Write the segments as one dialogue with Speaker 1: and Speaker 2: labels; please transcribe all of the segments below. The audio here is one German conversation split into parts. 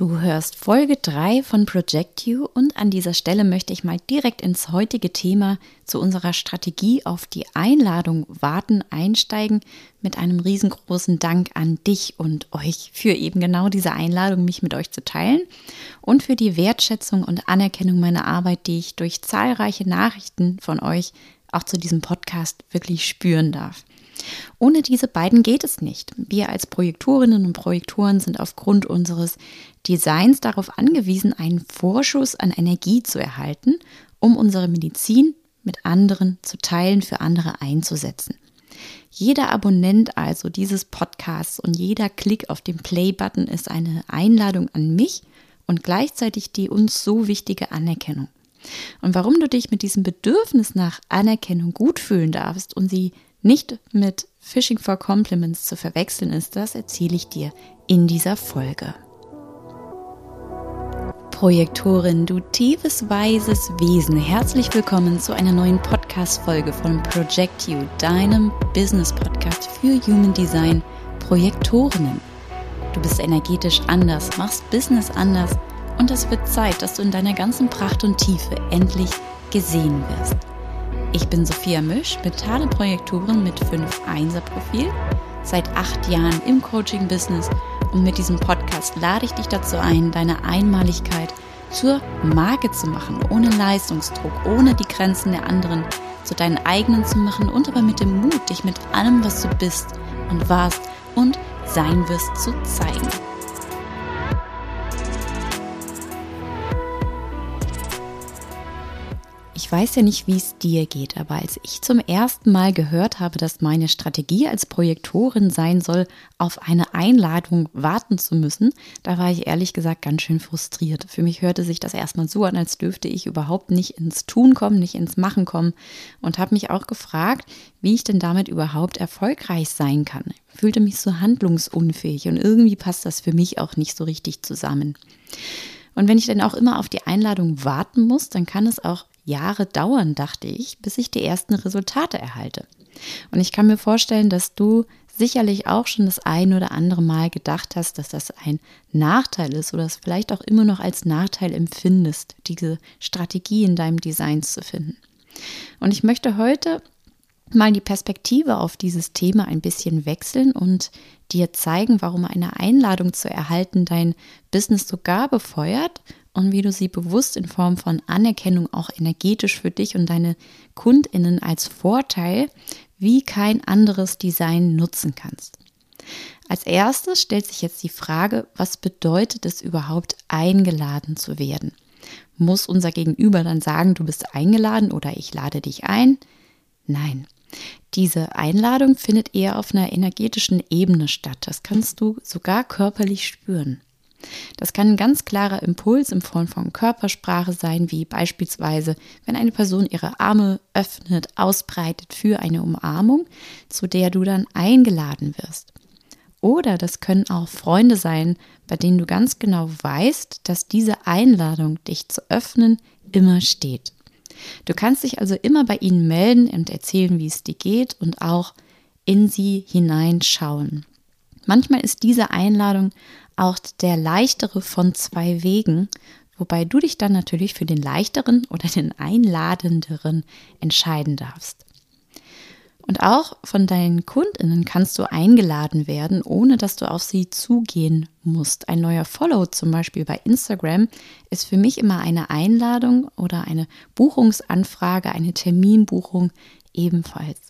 Speaker 1: Du hörst Folge 3 von Project You und an dieser Stelle möchte ich mal direkt ins heutige Thema zu unserer Strategie auf die Einladung warten einsteigen mit einem riesengroßen Dank an dich und euch für eben genau diese Einladung, mich mit euch zu teilen und für die Wertschätzung und Anerkennung meiner Arbeit, die ich durch zahlreiche Nachrichten von euch auch zu diesem Podcast wirklich spüren darf. Ohne diese beiden geht es nicht. Wir als Projektorinnen und Projektoren sind aufgrund unseres Designs darauf angewiesen, einen Vorschuss an Energie zu erhalten, um unsere Medizin mit anderen zu teilen, für andere einzusetzen. Jeder Abonnent also dieses Podcasts und jeder Klick auf den Play-Button ist eine Einladung an mich und gleichzeitig die uns so wichtige Anerkennung. Und warum du dich mit diesem Bedürfnis nach Anerkennung gut fühlen darfst und sie nicht mit Fishing for Compliments zu verwechseln ist, das erzähle ich dir in dieser Folge. Projektorin, du tiefes, weises Wesen, herzlich willkommen zu einer neuen Podcast-Folge von Project You, deinem Business-Podcast für Human Design Projektorinnen. Du bist energetisch anders, machst Business anders und es wird Zeit, dass du in deiner ganzen Pracht und Tiefe endlich gesehen wirst. Ich bin Sophia Misch, mentale Projektorin mit 5 1er Profil, seit acht Jahren im Coaching-Business und mit diesem Podcast lade ich dich dazu ein, deine Einmaligkeit zur Marke zu machen, ohne Leistungsdruck, ohne die Grenzen der anderen zu deinen eigenen zu machen und aber mit dem Mut, dich mit allem, was du bist und warst und sein wirst, zu zeigen. Weiß ja nicht, wie es dir geht, aber als ich zum ersten Mal gehört habe, dass meine Strategie als Projektorin sein soll, auf eine Einladung warten zu müssen, da war ich ehrlich gesagt ganz schön frustriert. Für mich hörte sich das erstmal so an, als dürfte ich überhaupt nicht ins Tun kommen, nicht ins Machen kommen und habe mich auch gefragt, wie ich denn damit überhaupt erfolgreich sein kann. Ich fühlte mich so handlungsunfähig und irgendwie passt das für mich auch nicht so richtig zusammen. Und wenn ich dann auch immer auf die Einladung warten muss, dann kann es auch Jahre dauern, dachte ich, bis ich die ersten Resultate erhalte. Und ich kann mir vorstellen, dass du sicherlich auch schon das ein oder andere Mal gedacht hast, dass das ein Nachteil ist oder es vielleicht auch immer noch als Nachteil empfindest, diese Strategie in deinem Design zu finden. Und ich möchte heute mal die Perspektive auf dieses Thema ein bisschen wechseln und dir zeigen, warum eine Einladung zu erhalten dein Business sogar befeuert und wie du sie bewusst in Form von Anerkennung auch energetisch für dich und deine Kundinnen als Vorteil wie kein anderes Design nutzen kannst. Als erstes stellt sich jetzt die Frage, was bedeutet es überhaupt eingeladen zu werden? Muss unser Gegenüber dann sagen, du bist eingeladen oder ich lade dich ein? Nein. Diese Einladung findet eher auf einer energetischen Ebene statt. Das kannst du sogar körperlich spüren. Das kann ein ganz klarer Impuls in Form von Körpersprache sein, wie beispielsweise, wenn eine Person ihre Arme öffnet, ausbreitet für eine Umarmung, zu der du dann eingeladen wirst. Oder das können auch Freunde sein, bei denen du ganz genau weißt, dass diese Einladung, dich zu öffnen, immer steht. Du kannst dich also immer bei ihnen melden und erzählen, wie es dir geht und auch in sie hineinschauen. Manchmal ist diese Einladung auch der leichtere von zwei Wegen, wobei du dich dann natürlich für den leichteren oder den einladenderen entscheiden darfst. Und auch von deinen Kundinnen kannst du eingeladen werden, ohne dass du auf sie zugehen musst. Ein neuer Follow zum Beispiel bei Instagram ist für mich immer eine Einladung oder eine Buchungsanfrage, eine Terminbuchung ebenfalls.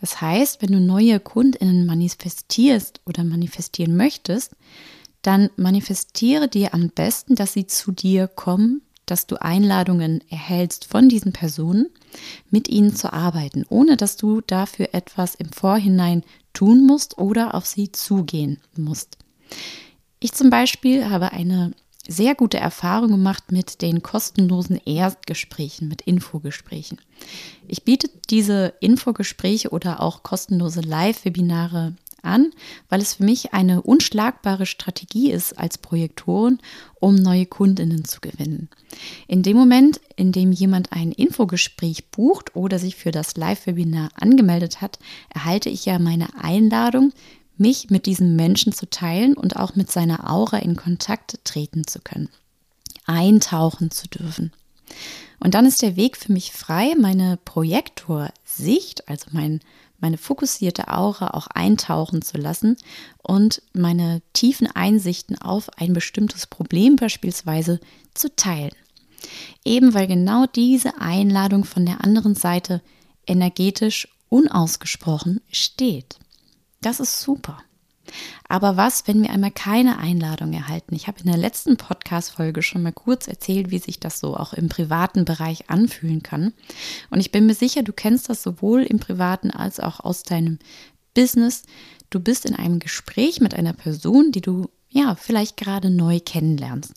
Speaker 1: Das heißt, wenn du neue Kundinnen manifestierst oder manifestieren möchtest, dann manifestiere dir am besten, dass sie zu dir kommen, dass du Einladungen erhältst von diesen Personen, mit ihnen zu arbeiten, ohne dass du dafür etwas im Vorhinein tun musst oder auf sie zugehen musst. Ich zum Beispiel habe eine sehr gute Erfahrung gemacht mit den kostenlosen Erstgesprächen, mit Infogesprächen. Ich biete diese Infogespräche oder auch kostenlose Live-Webinare an, weil es für mich eine unschlagbare Strategie ist als Projektoren, um neue Kundinnen zu gewinnen. In dem Moment, in dem jemand ein Infogespräch bucht oder sich für das Live-Webinar angemeldet hat, erhalte ich ja meine Einladung, mich mit diesem Menschen zu teilen und auch mit seiner Aura in Kontakt treten zu können, eintauchen zu dürfen. Und dann ist der Weg für mich frei, meine Projektorsicht, also mein, meine fokussierte Aura auch eintauchen zu lassen und meine tiefen Einsichten auf ein bestimmtes Problem beispielsweise zu teilen. Eben weil genau diese Einladung von der anderen Seite energetisch unausgesprochen steht. Das ist super. Aber was, wenn wir einmal keine Einladung erhalten? Ich habe in der letzten Podcast-Folge schon mal kurz erzählt, wie sich das so auch im privaten Bereich anfühlen kann. Und ich bin mir sicher, du kennst das sowohl im privaten als auch aus deinem Business. Du bist in einem Gespräch mit einer Person, die du ja vielleicht gerade neu kennenlernst.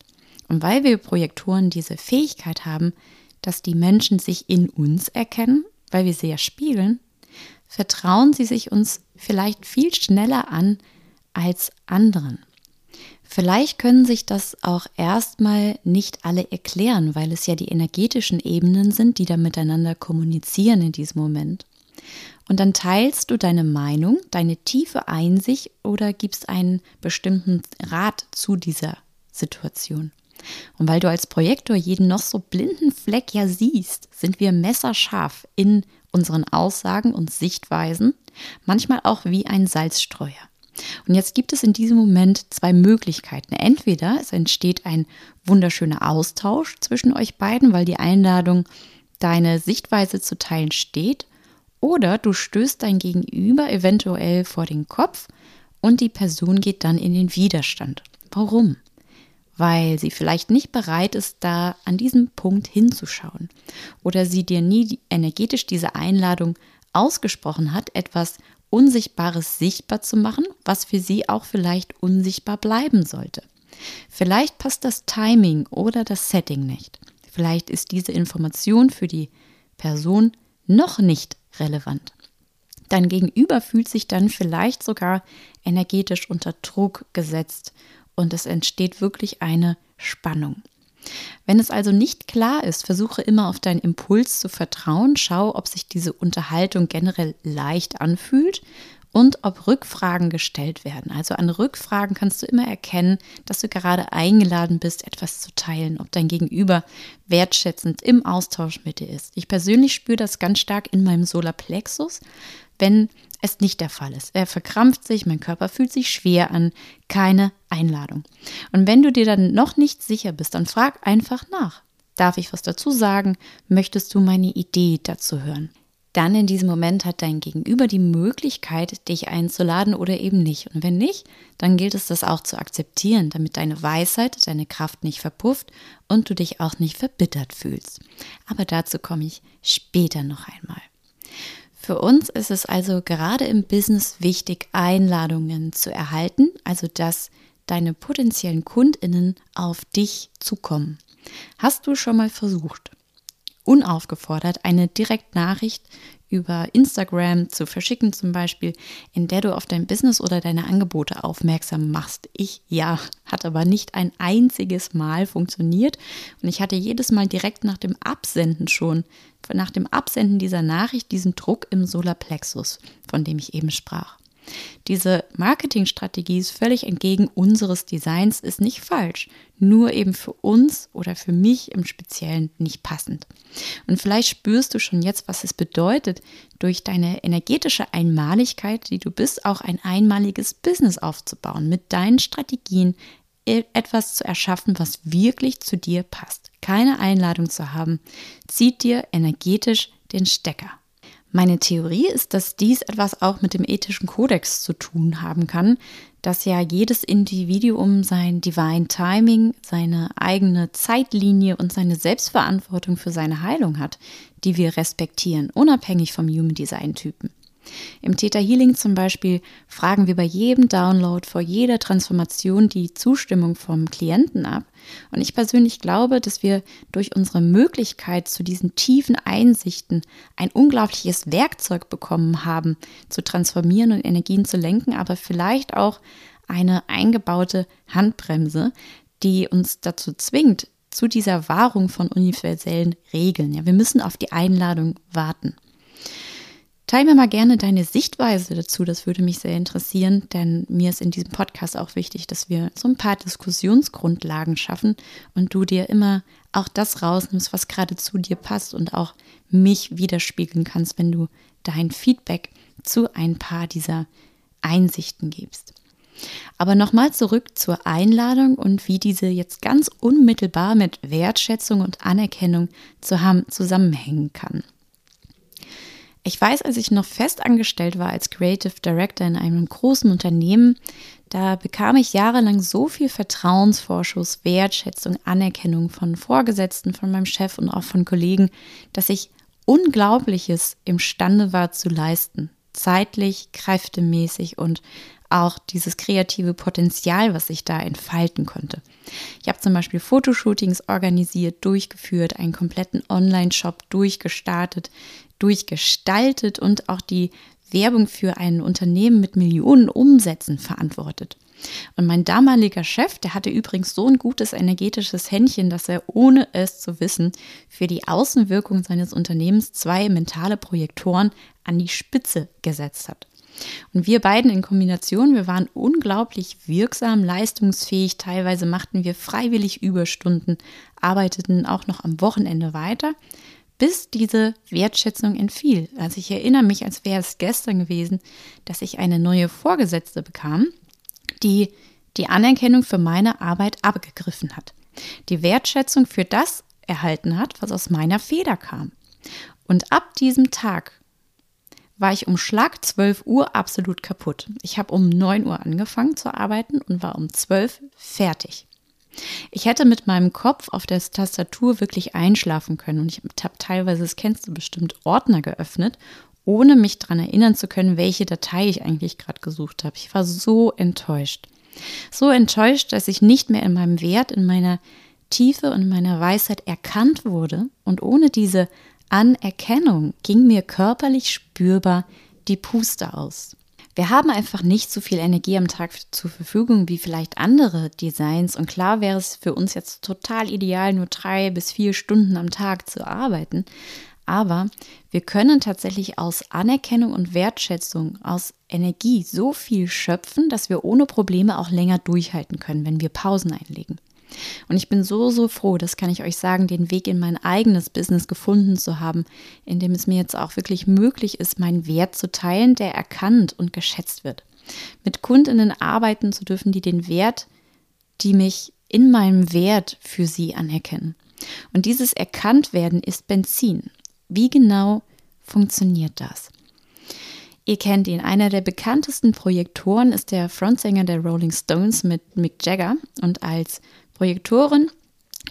Speaker 1: Und weil wir Projektoren diese Fähigkeit haben, dass die Menschen sich in uns erkennen, weil wir sie ja spiegeln, vertrauen sie sich uns vielleicht viel schneller an als anderen. Vielleicht können sich das auch erstmal nicht alle erklären, weil es ja die energetischen Ebenen sind, die da miteinander kommunizieren in diesem Moment. Und dann teilst du deine Meinung, deine tiefe Einsicht oder gibst einen bestimmten Rat zu dieser Situation. Und weil du als Projektor jeden noch so blinden Fleck ja siehst, sind wir messerscharf in unseren Aussagen und Sichtweisen, manchmal auch wie ein Salzstreuer. Und jetzt gibt es in diesem Moment zwei Möglichkeiten. Entweder es entsteht ein wunderschöner Austausch zwischen euch beiden, weil die Einladung, deine Sichtweise zu teilen steht, oder du stößt dein Gegenüber eventuell vor den Kopf und die Person geht dann in den Widerstand. Warum? Weil sie vielleicht nicht bereit ist, da an diesem Punkt hinzuschauen oder sie dir nie energetisch diese Einladung ausgesprochen hat, etwas Unsichtbares sichtbar zu machen, was für sie auch vielleicht unsichtbar bleiben sollte. Vielleicht passt das Timing oder das Setting nicht. Vielleicht ist diese Information für die Person noch nicht relevant. Dein Gegenüber fühlt sich dann vielleicht sogar energetisch unter Druck gesetzt und es entsteht wirklich eine Spannung. Wenn es also nicht klar ist, versuche immer auf deinen Impuls zu vertrauen, schau, ob sich diese Unterhaltung generell leicht anfühlt und ob Rückfragen gestellt werden. Also an Rückfragen kannst du immer erkennen, dass du gerade eingeladen bist, etwas zu teilen, ob dein Gegenüber wertschätzend im Austausch mit dir ist. Ich persönlich spüre das ganz stark in meinem Solarplexus, wenn es nicht der Fall ist. Er verkrampft sich, mein Körper fühlt sich schwer an, keine Einladung. Und wenn du dir dann noch nicht sicher bist, dann frag einfach nach. Darf ich was dazu sagen? Möchtest du meine Idee dazu hören? Dann in diesem Moment hat dein Gegenüber die Möglichkeit, dich einzuladen oder eben nicht. Und wenn nicht, dann gilt es das auch zu akzeptieren, damit deine Weisheit, deine Kraft nicht verpufft und du dich auch nicht verbittert fühlst. Aber dazu komme ich später noch einmal. Für uns ist es also gerade im Business wichtig, Einladungen zu erhalten, also dass deine potenziellen Kundinnen auf dich zukommen. Hast du schon mal versucht, unaufgefordert eine Direktnachricht über Instagram zu verschicken, zum Beispiel, in der du auf dein Business oder deine Angebote aufmerksam machst. Ich ja, hat aber nicht ein einziges Mal funktioniert und ich hatte jedes Mal direkt nach dem Absenden schon, nach dem Absenden dieser Nachricht diesen Druck im Solarplexus, von dem ich eben sprach. Diese Marketingstrategie ist völlig entgegen unseres Designs, ist nicht falsch, nur eben für uns oder für mich im Speziellen nicht passend. Und vielleicht spürst du schon jetzt, was es bedeutet, durch deine energetische Einmaligkeit, die du bist, auch ein einmaliges Business aufzubauen, mit deinen Strategien e- etwas zu erschaffen, was wirklich zu dir passt. Keine Einladung zu haben, zieht dir energetisch den Stecker. Meine Theorie ist, dass dies etwas auch mit dem ethischen Kodex zu tun haben kann, dass ja jedes Individuum sein Divine Timing, seine eigene Zeitlinie und seine Selbstverantwortung für seine Heilung hat, die wir respektieren, unabhängig vom Human Design Typen. Im Theta Healing zum Beispiel fragen wir bei jedem Download vor jeder Transformation die Zustimmung vom Klienten ab. Und ich persönlich glaube, dass wir durch unsere Möglichkeit zu diesen tiefen Einsichten ein unglaubliches Werkzeug bekommen haben, zu transformieren und Energien zu lenken, aber vielleicht auch eine eingebaute Handbremse, die uns dazu zwingt, zu dieser Wahrung von universellen Regeln. Ja, wir müssen auf die Einladung warten. Teil mir mal gerne deine Sichtweise dazu, das würde mich sehr interessieren, denn mir ist in diesem Podcast auch wichtig, dass wir so ein paar Diskussionsgrundlagen schaffen und du dir immer auch das rausnimmst, was gerade zu dir passt und auch mich widerspiegeln kannst, wenn du dein Feedback zu ein paar dieser Einsichten gibst. Aber nochmal zurück zur Einladung und wie diese jetzt ganz unmittelbar mit Wertschätzung und Anerkennung zusammenhängen kann. Ich weiß, als ich noch fest angestellt war als Creative Director in einem großen Unternehmen, da bekam ich jahrelang so viel Vertrauensvorschuss, Wertschätzung, Anerkennung von Vorgesetzten, von meinem Chef und auch von Kollegen, dass ich Unglaubliches imstande war zu leisten. Zeitlich, kräftemäßig und auch dieses kreative Potenzial, was ich da entfalten konnte. Ich habe zum Beispiel Fotoshootings organisiert, durchgeführt, einen kompletten Online-Shop durchgestartet, durchgestaltet und auch die Werbung für ein Unternehmen mit Millionen Umsätzen verantwortet. Und mein damaliger Chef, der hatte übrigens so ein gutes energetisches Händchen, dass er ohne es zu wissen für die Außenwirkung seines Unternehmens zwei mentale Projektoren an die Spitze gesetzt hat. Und wir beiden in Kombination, wir waren unglaublich wirksam, leistungsfähig. Teilweise machten wir freiwillig Überstunden, arbeiteten auch noch am Wochenende weiter, bis diese Wertschätzung entfiel. Also ich erinnere mich, als wäre es gestern gewesen, dass ich eine neue Vorgesetzte bekam, die die Anerkennung für meine Arbeit abgegriffen hat. Die Wertschätzung für das erhalten hat, was aus meiner Feder kam. Und ab diesem Tag war ich um Schlag 12 Uhr absolut kaputt. Ich habe um 9 Uhr angefangen zu arbeiten und war um 12 fertig. Ich hätte mit meinem Kopf auf der Tastatur wirklich einschlafen können und ich habe teilweise, das kennst du bestimmt, Ordner geöffnet, ohne mich daran erinnern zu können, welche Datei ich eigentlich gerade gesucht habe. Ich war so enttäuscht. So enttäuscht, dass ich nicht mehr in meinem Wert, in meiner Tiefe und meiner Weisheit erkannt wurde und ohne diese Anerkennung ging mir körperlich spürbar die Puste aus. Wir haben einfach nicht so viel Energie am Tag zur Verfügung wie vielleicht andere Designs. Und klar wäre es für uns jetzt total ideal, nur drei bis vier Stunden am Tag zu arbeiten. Aber wir können tatsächlich aus Anerkennung und Wertschätzung, aus Energie so viel schöpfen, dass wir ohne Probleme auch länger durchhalten können, wenn wir Pausen einlegen. Und ich bin so, so froh, das kann ich euch sagen, den Weg in mein eigenes Business gefunden zu haben, in dem es mir jetzt auch wirklich möglich ist, meinen Wert zu teilen, der erkannt und geschätzt wird. Mit Kundinnen arbeiten zu dürfen, die den Wert, die mich in meinem Wert für sie anerkennen. Und dieses Erkanntwerden ist Benzin. Wie genau funktioniert das? Ihr kennt ihn. Einer der bekanntesten Projektoren ist der Frontsänger der Rolling Stones mit Mick Jagger. Und als Projektoren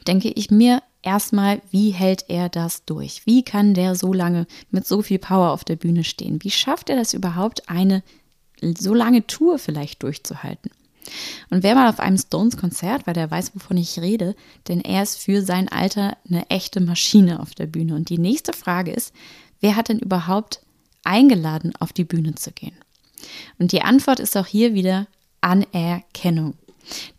Speaker 1: denke ich mir erstmal, wie hält er das durch? Wie kann der so lange mit so viel Power auf der Bühne stehen? Wie schafft er das überhaupt, eine so lange Tour vielleicht durchzuhalten? Und wer mal auf einem Stones-Konzert war, der weiß, wovon ich rede, denn er ist für sein Alter eine echte Maschine auf der Bühne. Und die nächste Frage ist, wer hat denn überhaupt eingeladen, auf die Bühne zu gehen? Und die Antwort ist auch hier wieder Anerkennung.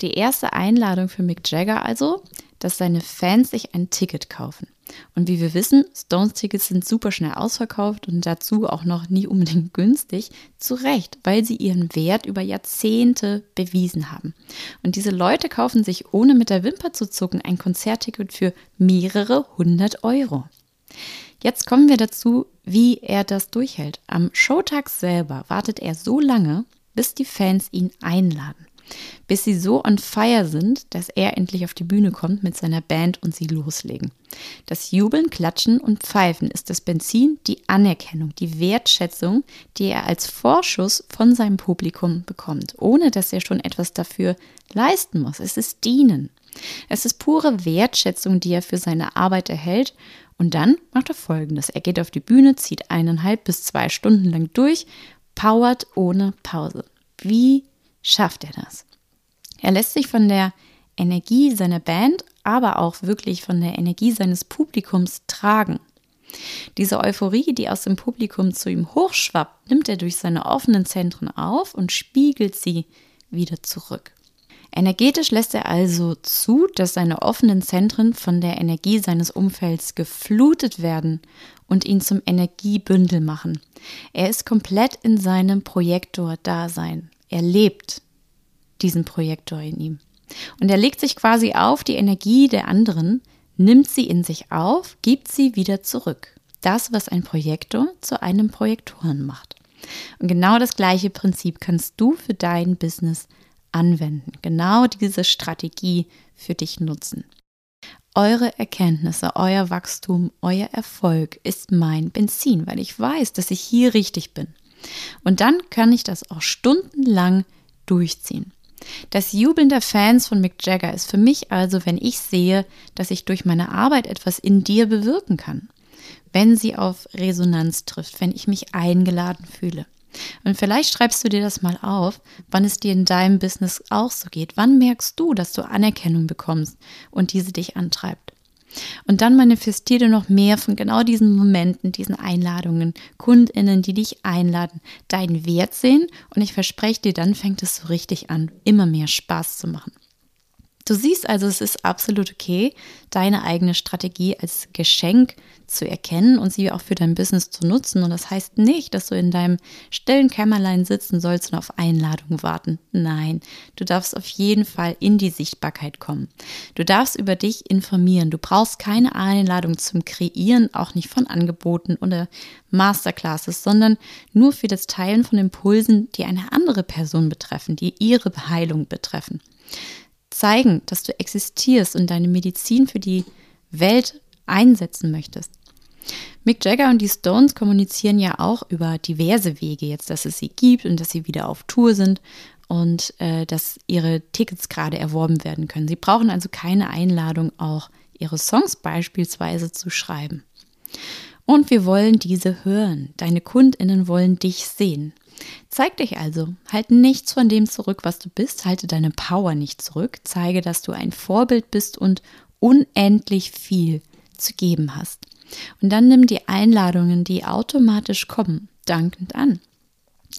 Speaker 1: Die erste Einladung für Mick Jagger also, dass seine Fans sich ein Ticket kaufen. Und wie wir wissen, Stones-Tickets sind super schnell ausverkauft und dazu auch noch nie unbedingt günstig. Zu Recht, weil sie ihren Wert über Jahrzehnte bewiesen haben. Und diese Leute kaufen sich, ohne mit der Wimper zu zucken, ein Konzertticket für mehrere hundert Euro. Jetzt kommen wir dazu, wie er das durchhält. Am Showtag selber wartet er so lange, bis die Fans ihn einladen bis sie so on fire sind, dass er endlich auf die Bühne kommt mit seiner Band und sie loslegen. Das Jubeln, Klatschen und Pfeifen ist das Benzin, die Anerkennung, die Wertschätzung, die er als Vorschuss von seinem Publikum bekommt, ohne dass er schon etwas dafür leisten muss. Es ist Dienen. Es ist pure Wertschätzung, die er für seine Arbeit erhält. Und dann macht er folgendes. Er geht auf die Bühne, zieht eineinhalb bis zwei Stunden lang durch, powert ohne Pause. Wie schafft er das. Er lässt sich von der Energie seiner Band, aber auch wirklich von der Energie seines Publikums tragen. Diese Euphorie, die aus dem Publikum zu ihm hochschwappt, nimmt er durch seine offenen Zentren auf und spiegelt sie wieder zurück. Energetisch lässt er also zu, dass seine offenen Zentren von der Energie seines Umfelds geflutet werden und ihn zum Energiebündel machen. Er ist komplett in seinem Projektor-Dasein. Er lebt diesen Projektor in ihm. Und er legt sich quasi auf die Energie der anderen, nimmt sie in sich auf, gibt sie wieder zurück. Das, was ein Projektor zu einem Projektoren macht. Und genau das gleiche Prinzip kannst du für dein Business anwenden. Genau diese Strategie für dich nutzen. Eure Erkenntnisse, euer Wachstum, euer Erfolg ist mein Benzin, weil ich weiß, dass ich hier richtig bin. Und dann kann ich das auch stundenlang durchziehen. Das Jubeln der Fans von Mick Jagger ist für mich also, wenn ich sehe, dass ich durch meine Arbeit etwas in dir bewirken kann. Wenn sie auf Resonanz trifft, wenn ich mich eingeladen fühle. Und vielleicht schreibst du dir das mal auf, wann es dir in deinem Business auch so geht. Wann merkst du, dass du Anerkennung bekommst und diese dich antreibt? Und dann manifestiere noch mehr von genau diesen Momenten, diesen Einladungen, KundInnen, die dich einladen, deinen Wert sehen. Und ich verspreche dir, dann fängt es so richtig an, immer mehr Spaß zu machen. Du siehst also, es ist absolut okay, deine eigene Strategie als Geschenk zu erkennen und sie auch für dein Business zu nutzen. Und das heißt nicht, dass du in deinem stillen Kämmerlein sitzen sollst und auf Einladungen warten. Nein, du darfst auf jeden Fall in die Sichtbarkeit kommen. Du darfst über dich informieren. Du brauchst keine Einladung zum Kreieren, auch nicht von Angeboten oder Masterclasses, sondern nur für das Teilen von Impulsen, die eine andere Person betreffen, die ihre Heilung betreffen zeigen, dass du existierst und deine Medizin für die Welt einsetzen möchtest. Mick Jagger und die Stones kommunizieren ja auch über diverse Wege, jetzt dass es sie gibt und dass sie wieder auf Tour sind und äh, dass ihre Tickets gerade erworben werden können. Sie brauchen also keine Einladung, auch ihre Songs beispielsweise zu schreiben. Und wir wollen diese hören. Deine Kundinnen wollen dich sehen. Zeig dich also, halte nichts von dem zurück, was du bist, halte deine Power nicht zurück, zeige, dass du ein Vorbild bist und unendlich viel zu geben hast. Und dann nimm die Einladungen, die automatisch kommen, dankend an.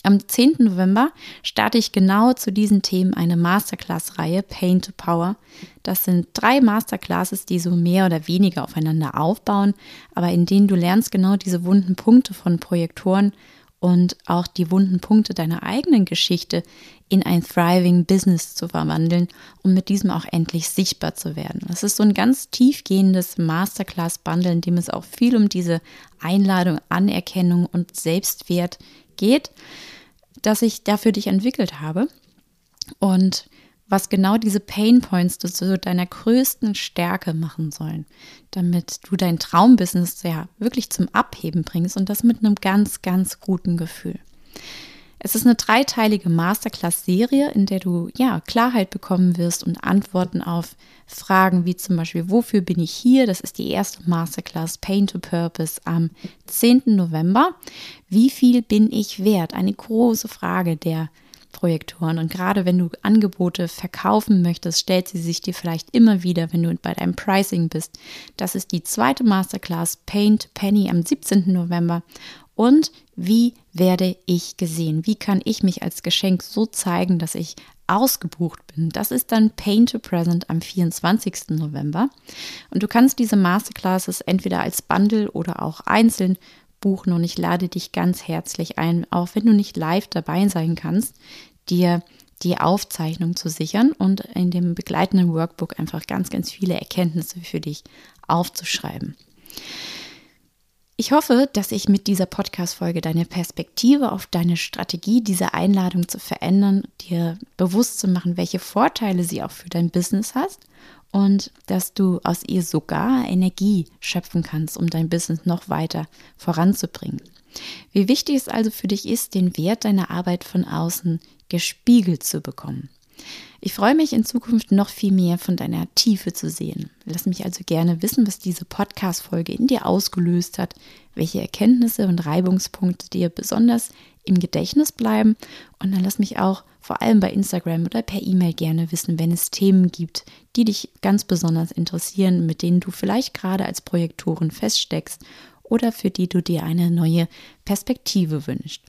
Speaker 1: Am 10. November starte ich genau zu diesen Themen eine Masterclass-Reihe Pain to Power. Das sind drei Masterclasses, die so mehr oder weniger aufeinander aufbauen, aber in denen du lernst genau diese wunden Punkte von Projektoren und auch die wunden Punkte deiner eigenen Geschichte in ein thriving Business zu verwandeln, um mit diesem auch endlich sichtbar zu werden. Das ist so ein ganz tiefgehendes Masterclass-Bundle, in dem es auch viel um diese Einladung, Anerkennung und Selbstwert geht, das ich da für dich entwickelt habe. Und was genau diese Pain Points zu deiner größten Stärke machen sollen, damit du dein Traumbusiness ja wirklich zum Abheben bringst und das mit einem ganz, ganz guten Gefühl. Es ist eine dreiteilige Masterclass-Serie, in der du ja Klarheit bekommen wirst und Antworten auf Fragen wie zum Beispiel, wofür bin ich hier? Das ist die erste Masterclass Pain to Purpose am 10. November. Wie viel bin ich wert? Eine große Frage der Projektoren. Und gerade wenn du Angebote verkaufen möchtest, stellt sie sich dir vielleicht immer wieder, wenn du bei deinem Pricing bist. Das ist die zweite Masterclass Paint Penny am 17. November. Und wie werde ich gesehen? Wie kann ich mich als Geschenk so zeigen, dass ich ausgebucht bin? Das ist dann Paint to Present am 24. November. Und du kannst diese Masterclasses entweder als Bundle oder auch einzeln buchen und ich lade dich ganz herzlich ein, auch wenn du nicht live dabei sein kannst, dir die Aufzeichnung zu sichern und in dem begleitenden Workbook einfach ganz, ganz viele Erkenntnisse für dich aufzuschreiben. Ich hoffe, dass ich mit dieser Podcast-Folge deine Perspektive auf deine Strategie, diese Einladung zu verändern, dir bewusst zu machen, welche Vorteile sie auch für dein Business hast und dass du aus ihr sogar Energie schöpfen kannst, um dein Business noch weiter voranzubringen. Wie wichtig es also für dich ist, den Wert deiner Arbeit von außen gespiegelt zu bekommen. Ich freue mich in Zukunft noch viel mehr von deiner Tiefe zu sehen. Lass mich also gerne wissen, was diese Podcast-Folge in dir ausgelöst hat, welche Erkenntnisse und Reibungspunkte dir besonders im Gedächtnis bleiben. Und dann lass mich auch vor allem bei Instagram oder per E-Mail gerne wissen, wenn es Themen gibt, die dich ganz besonders interessieren, mit denen du vielleicht gerade als Projektoren feststeckst oder für die du dir eine neue Perspektive wünschst.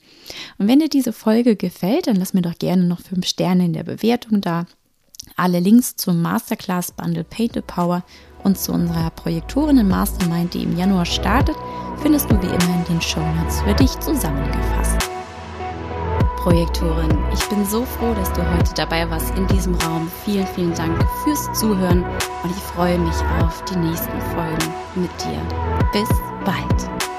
Speaker 1: Und wenn dir diese Folge gefällt, dann lass mir doch gerne noch fünf Sterne in der Bewertung da. Alle Links zum Masterclass Bundle Paint the Power und zu unserer Projektorinnen Mastermind, die im Januar startet, findest du wie immer in den Shownotes für dich zusammengefasst. Projektorin, ich bin so froh, dass du heute dabei warst in diesem Raum. Vielen, vielen Dank fürs Zuhören und ich freue mich auf die nächsten Folgen mit dir. Bis bald.